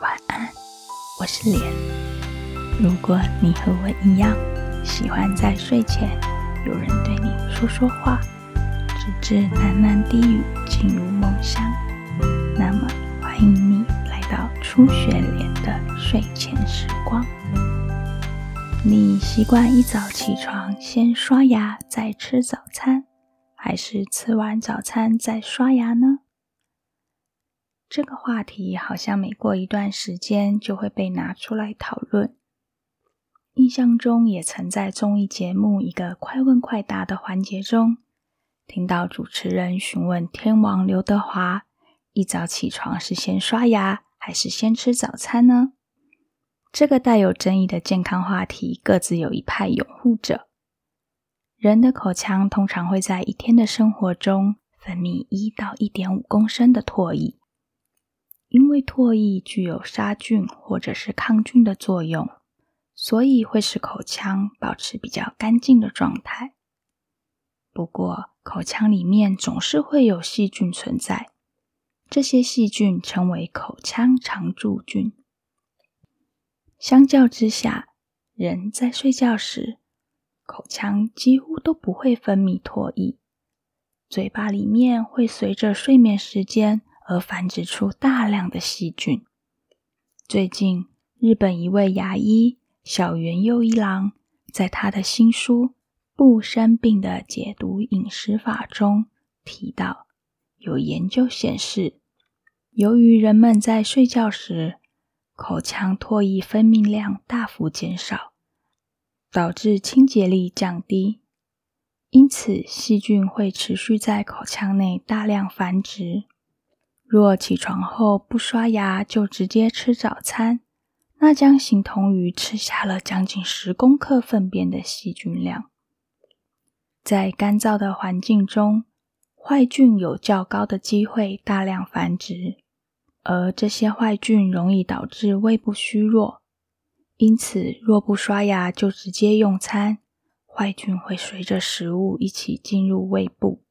晚安，我是莲。如果你和我一样，喜欢在睡前有人对你说说话，直至喃喃低语进入梦乡，那么欢迎你来到初学莲的睡前时光。你习惯一早起床先刷牙再吃早餐，还是吃完早餐再刷牙呢？这个话题好像每过一段时间就会被拿出来讨论。印象中也曾在综艺节目一个快问快答的环节中，听到主持人询问天王刘德华：一早起床是先刷牙还是先吃早餐呢？这个带有争议的健康话题，各自有一派拥护者。人的口腔通常会在一天的生活中分泌一到一点五公升的唾液。因为唾液具有杀菌或者是抗菌的作用，所以会使口腔保持比较干净的状态。不过，口腔里面总是会有细菌存在，这些细菌称为口腔常驻菌。相较之下，人在睡觉时，口腔几乎都不会分泌唾液，嘴巴里面会随着睡眠时间。而繁殖出大量的细菌。最近，日本一位牙医小原佑一郎在他的新书《不生病的解毒饮食法》中提到，有研究显示，由于人们在睡觉时口腔唾液分泌量大幅减少，导致清洁力降低，因此细菌会持续在口腔内大量繁殖。若起床后不刷牙就直接吃早餐，那将形同于吃下了将近十公克粪便的细菌量。在干燥的环境中，坏菌有较高的机会大量繁殖，而这些坏菌容易导致胃部虚弱。因此，若不刷牙就直接用餐，坏菌会随着食物一起进入胃部，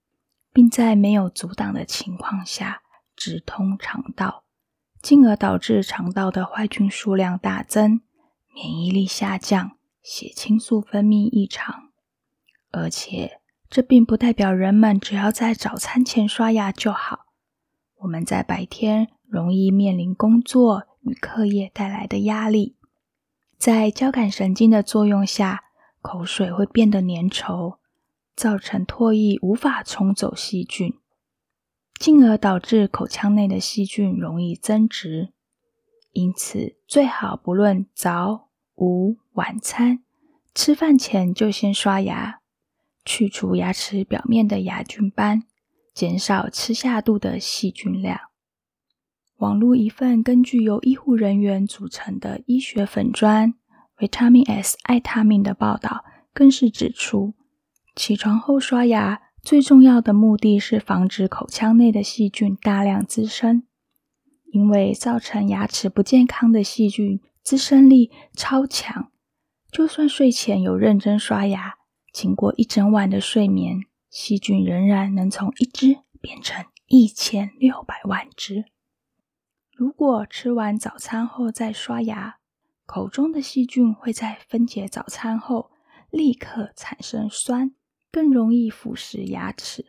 并在没有阻挡的情况下。直通肠道，进而导致肠道的坏菌数量大增，免疫力下降，血清素分泌异常。而且，这并不代表人们只要在早餐前刷牙就好。我们在白天容易面临工作与课业带来的压力，在交感神经的作用下，口水会变得粘稠，造成唾液无法冲走细菌。进而导致口腔内的细菌容易增殖，因此最好不论早、午、晚餐，吃饭前就先刷牙，去除牙齿表面的牙菌斑，减少吃下肚的细菌量。网络一份根据由医护人员组成的医学粉砖维他命 S 爱他命的报道，更是指出，起床后刷牙。最重要的目的是防止口腔内的细菌大量滋生，因为造成牙齿不健康的细菌滋生力超强，就算睡前有认真刷牙，经过一整晚的睡眠，细菌仍然能从一只变成一千六百万只。如果吃完早餐后再刷牙，口中的细菌会在分解早餐后立刻产生酸。更容易腐蚀牙齿。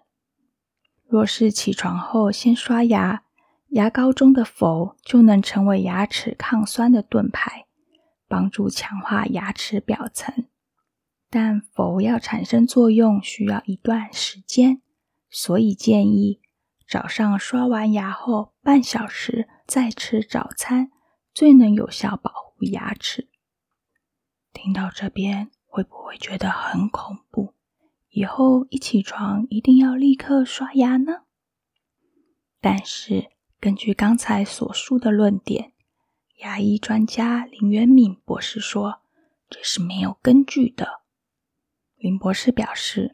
若是起床后先刷牙，牙膏中的氟就能成为牙齿抗酸的盾牌，帮助强化牙齿表层。但氟要产生作用需要一段时间，所以建议早上刷完牙后半小时再吃早餐，最能有效保护牙齿。听到这边，会不会觉得很恐怖？以后一起床一定要立刻刷牙呢。但是根据刚才所述的论点，牙医专家林元敏博士说这是没有根据的。林博士表示，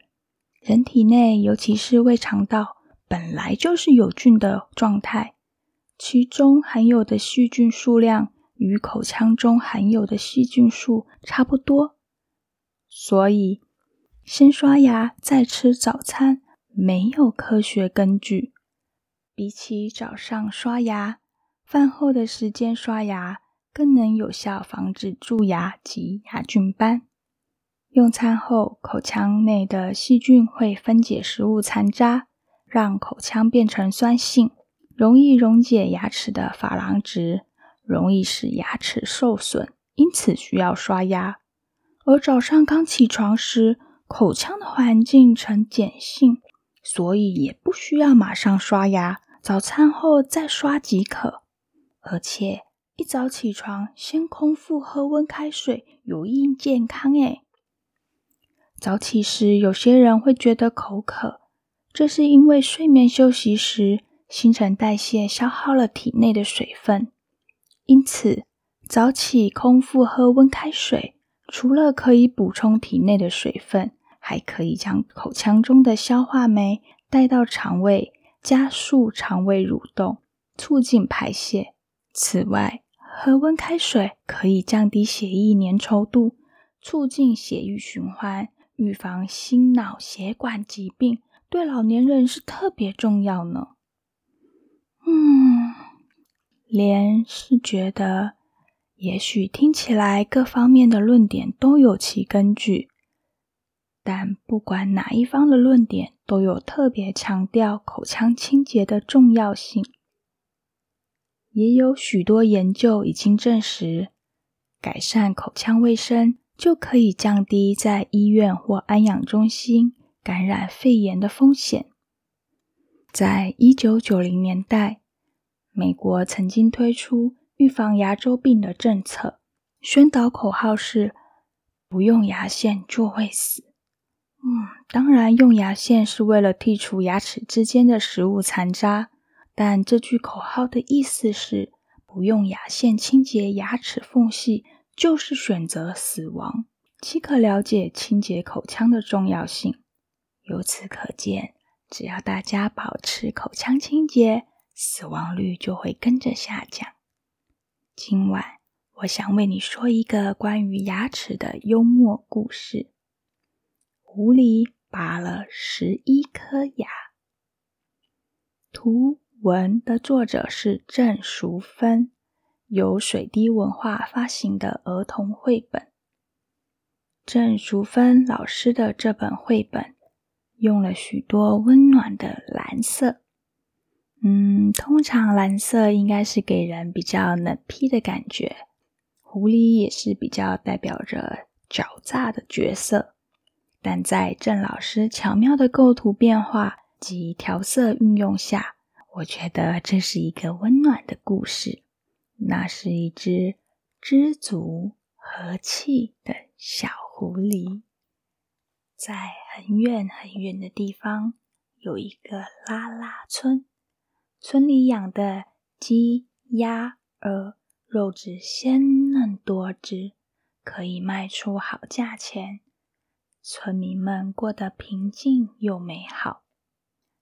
人体内尤其是胃肠道本来就是有菌的状态，其中含有的细菌数量与口腔中含有的细菌数差不多，所以。先刷牙再吃早餐没有科学根据。比起早上刷牙，饭后的时间刷牙，更能有效防止蛀牙及牙菌斑。用餐后，口腔内的细菌会分解食物残渣，让口腔变成酸性，容易溶解牙齿的珐琅质，容易使牙齿受损，因此需要刷牙。而早上刚起床时，口腔的环境呈碱性，所以也不需要马上刷牙，早餐后再刷即可。而且一早起床先空腹喝温开水有益健康诶。早起时有些人会觉得口渴，这是因为睡眠休息时新陈代谢消耗了体内的水分，因此早起空腹喝温开水。除了可以补充体内的水分，还可以将口腔中的消化酶带到肠胃，加速肠胃蠕动，促进排泄。此外，喝温开水可以降低血液粘稠度，促进血液循环，预防心脑血管疾病，对老年人是特别重要呢。嗯，莲是觉得。也许听起来各方面的论点都有其根据，但不管哪一方的论点，都有特别强调口腔清洁的重要性。也有许多研究已经证实，改善口腔卫生就可以降低在医院或安养中心感染肺炎的风险。在一九九零年代，美国曾经推出。预防牙周病的政策宣导口号是：不用牙线就会死。嗯，当然，用牙线是为了剔除牙齿之间的食物残渣，但这句口号的意思是：不用牙线清洁牙齿缝隙，就是选择死亡。即可了解清洁口腔的重要性。由此可见，只要大家保持口腔清洁，死亡率就会跟着下降。今晚，我想为你说一个关于牙齿的幽默故事。狐狸拔了十一颗牙。图文的作者是郑淑芬，由水滴文化发行的儿童绘本。郑淑芬老师的这本绘本用了许多温暖的蓝色。嗯，通常蓝色应该是给人比较冷僻的感觉。狐狸也是比较代表着狡诈的角色，但在郑老师巧妙的构图变化及调色运用下，我觉得这是一个温暖的故事。那是一只知足和气的小狐狸，在很远很远的地方有一个拉拉村。村里养的鸡、鸭、鹅，肉质鲜嫩多汁，可以卖出好价钱。村民们过得平静又美好。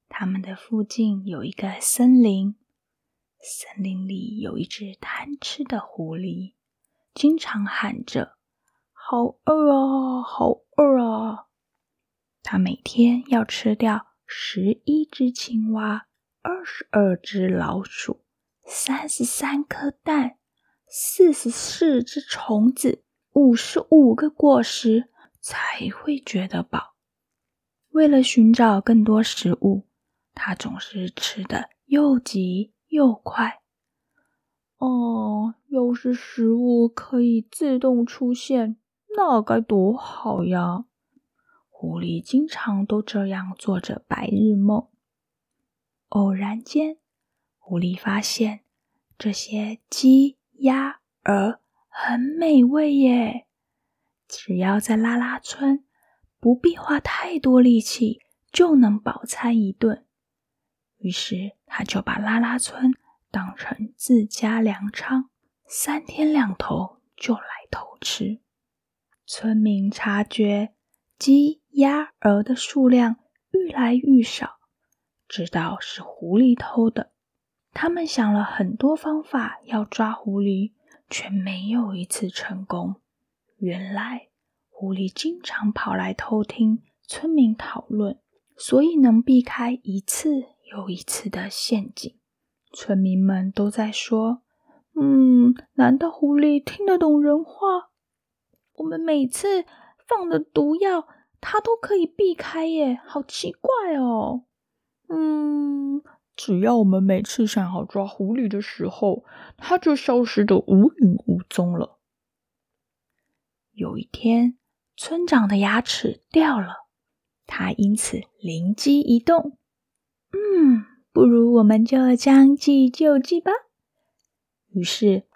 他们的附近有一个森林，森林里有一只贪吃的狐狸，经常喊着：“好饿啊，好饿啊！”它每天要吃掉十一只青蛙。二十二只老鼠，三十三颗蛋，四十四只虫子，五十五个果实，才会觉得饱。为了寻找更多食物，它总是吃的又急又快。哦，要是食物可以自动出现，那该多好呀！狐狸经常都这样做着白日梦。偶然间，狐狸发现这些鸡、鸭、鹅很美味耶。只要在拉拉村，不必花太多力气就能饱餐一顿。于是，他就把拉拉村当成自家粮仓，三天两头就来偷吃。村民察觉鸡、鸭、鹅的数量愈来愈少。知道是狐狸偷的，他们想了很多方法要抓狐狸，却没有一次成功。原来狐狸经常跑来偷听村民讨论，所以能避开一次又一次的陷阱。村民们都在说：“嗯，难道狐狸听得懂人话？我们每次放的毒药，它都可以避开耶，好奇怪哦。”嗯，只要我们每次想好抓狐狸的时候，它就消失的无影无踪了。有一天，村长的牙齿掉了，他因此灵机一动：“嗯。”不如我们就将计就计吧。于是，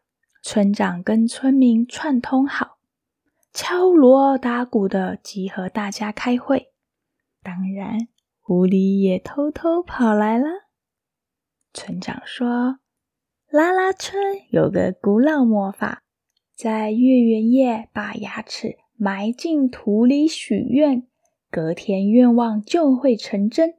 村长跟村民串通好，敲锣打鼓的集合大家开会。当然，狐狸也偷偷跑来了。村长说：“拉拉村有个古老魔法，在月圆夜把牙齿埋进土里许愿，隔天愿望就会成真。”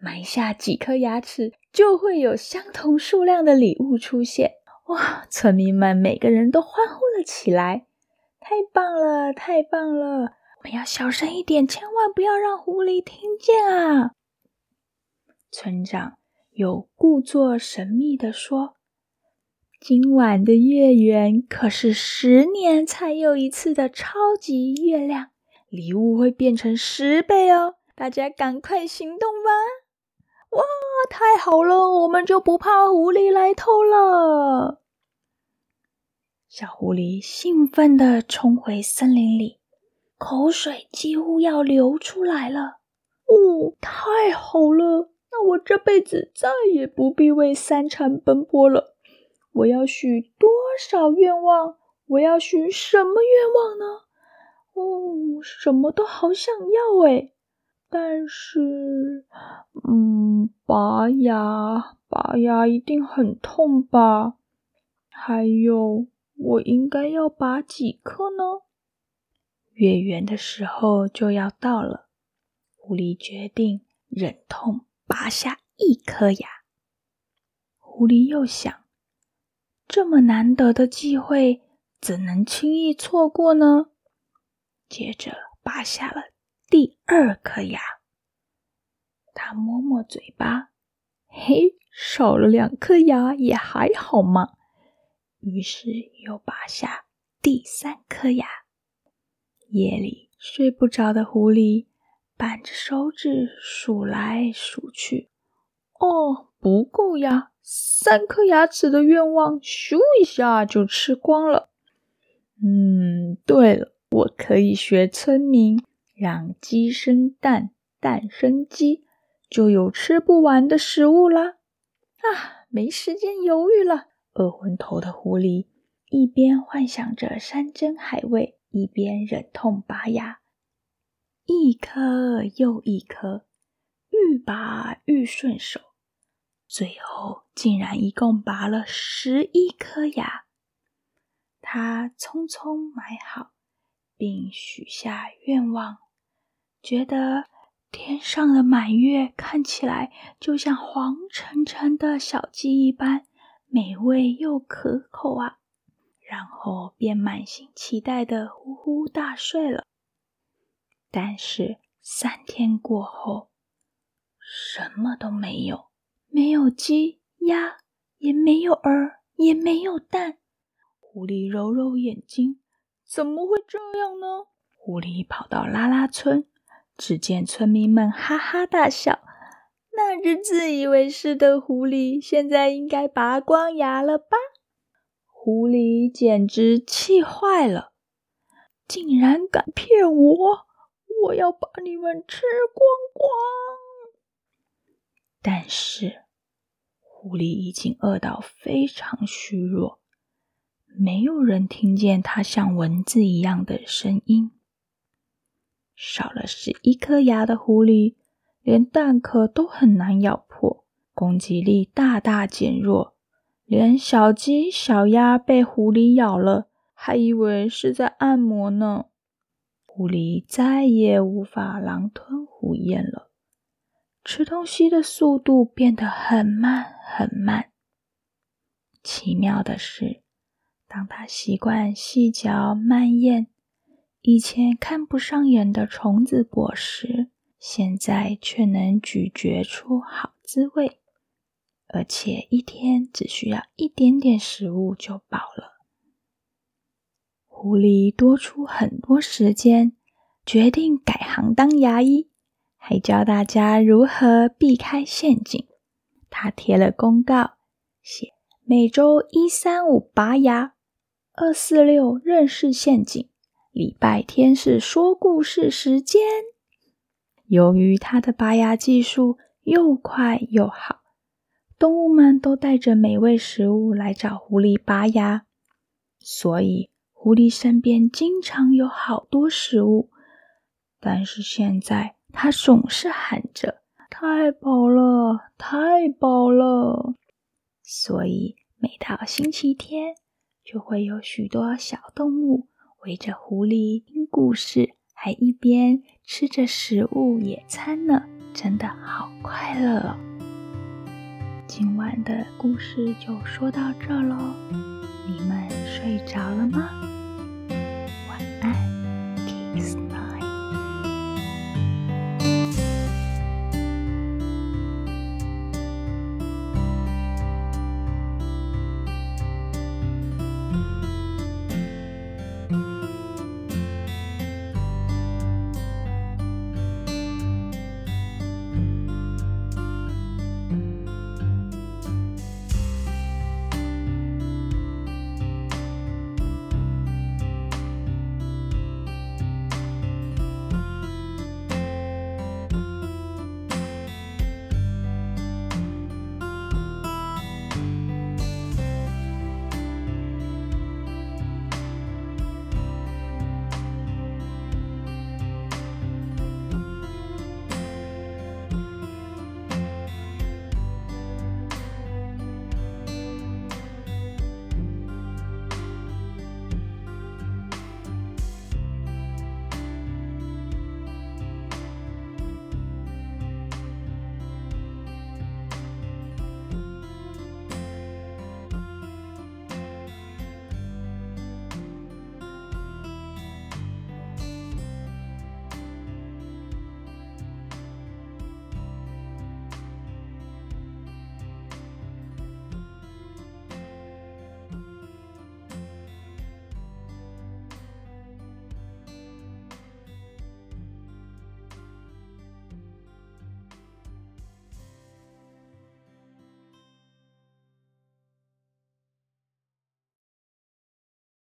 埋下几颗牙齿，就会有相同数量的礼物出现。哇！村民们每个人都欢呼了起来。太棒了，太棒了！我们要小声一点，千万不要让狐狸听见啊！村长又故作神秘地说：“今晚的月圆可是十年才有一次的超级月亮，礼物会变成十倍哦！大家赶快行动吧！”哇，太好了，我们就不怕狐狸来偷了。小狐狸兴奋地冲回森林里，口水几乎要流出来了。哦，太好了，那我这辈子再也不必为三餐奔波了。我要许多少愿望？我要许什么愿望呢？哦，什么都好想要哎。但是，嗯，拔牙，拔牙一定很痛吧？还有，我应该要拔几颗呢？月圆的时候就要到了，狐狸决定忍痛拔下一颗牙。狐狸又想，这么难得的机会，怎能轻易错过呢？接着拔下了。第二颗牙，他摸摸嘴巴，嘿，少了两颗牙也还好嘛。于是又拔下第三颗牙。夜里睡不着的狐狸扳着手指数来数去，哦，不够呀！三颗牙齿的愿望，咻一下就吃光了。嗯，对了，我可以学村民。让鸡生蛋，蛋生鸡，就有吃不完的食物啦。啊，没时间犹豫了。饿昏头的狐狸一边幻想着山珍海味，一边忍痛拔牙，一颗又一颗，愈拔愈顺手，最后竟然一共拔了十一颗牙。他匆匆埋好，并许下愿望。觉得天上的满月看起来就像黄澄澄的小鸡一般美味又可口啊！然后便满心期待的呼呼大睡了。但是三天过后，什么都没有，没有鸡鸭，也没有鹅，也没有蛋。狐狸揉揉眼睛，怎么会这样呢？狐狸跑到拉拉村。只见村民们哈哈大笑，那只自以为是的狐狸，现在应该拔光牙了吧？狐狸简直气坏了，竟然敢骗我！我要把你们吃光光！但是，狐狸已经饿到非常虚弱，没有人听见它像蚊子一样的声音。少了十一颗牙的狐狸，连蛋壳都很难咬破，攻击力大大减弱。连小鸡、小鸭被狐狸咬了，还以为是在按摩呢。狐狸再也无法狼吞虎咽了，吃东西的速度变得很慢很慢。奇妙的是，当它习惯细嚼慢咽。以前看不上眼的虫子果实，现在却能咀嚼出好滋味。而且一天只需要一点点食物就饱了。狐狸多出很多时间，决定改行当牙医，还教大家如何避开陷阱。他贴了公告，写每周一三五拔牙，二四六认识陷阱，礼拜天是说故事时间。由于他的拔牙技术又快又好，动物们都带着美味食物来找狐狸拔牙，所以狐狸身边经常有好多食物。但是现在，他总是喊着。太饱了，太饱了！所以每到星期天，就会有许多小动物围着狐狸听故事，还一边吃着食物野餐呢，真的好快乐！今晚的故事就说到这喽，你们睡着了吗？晚安，kiss。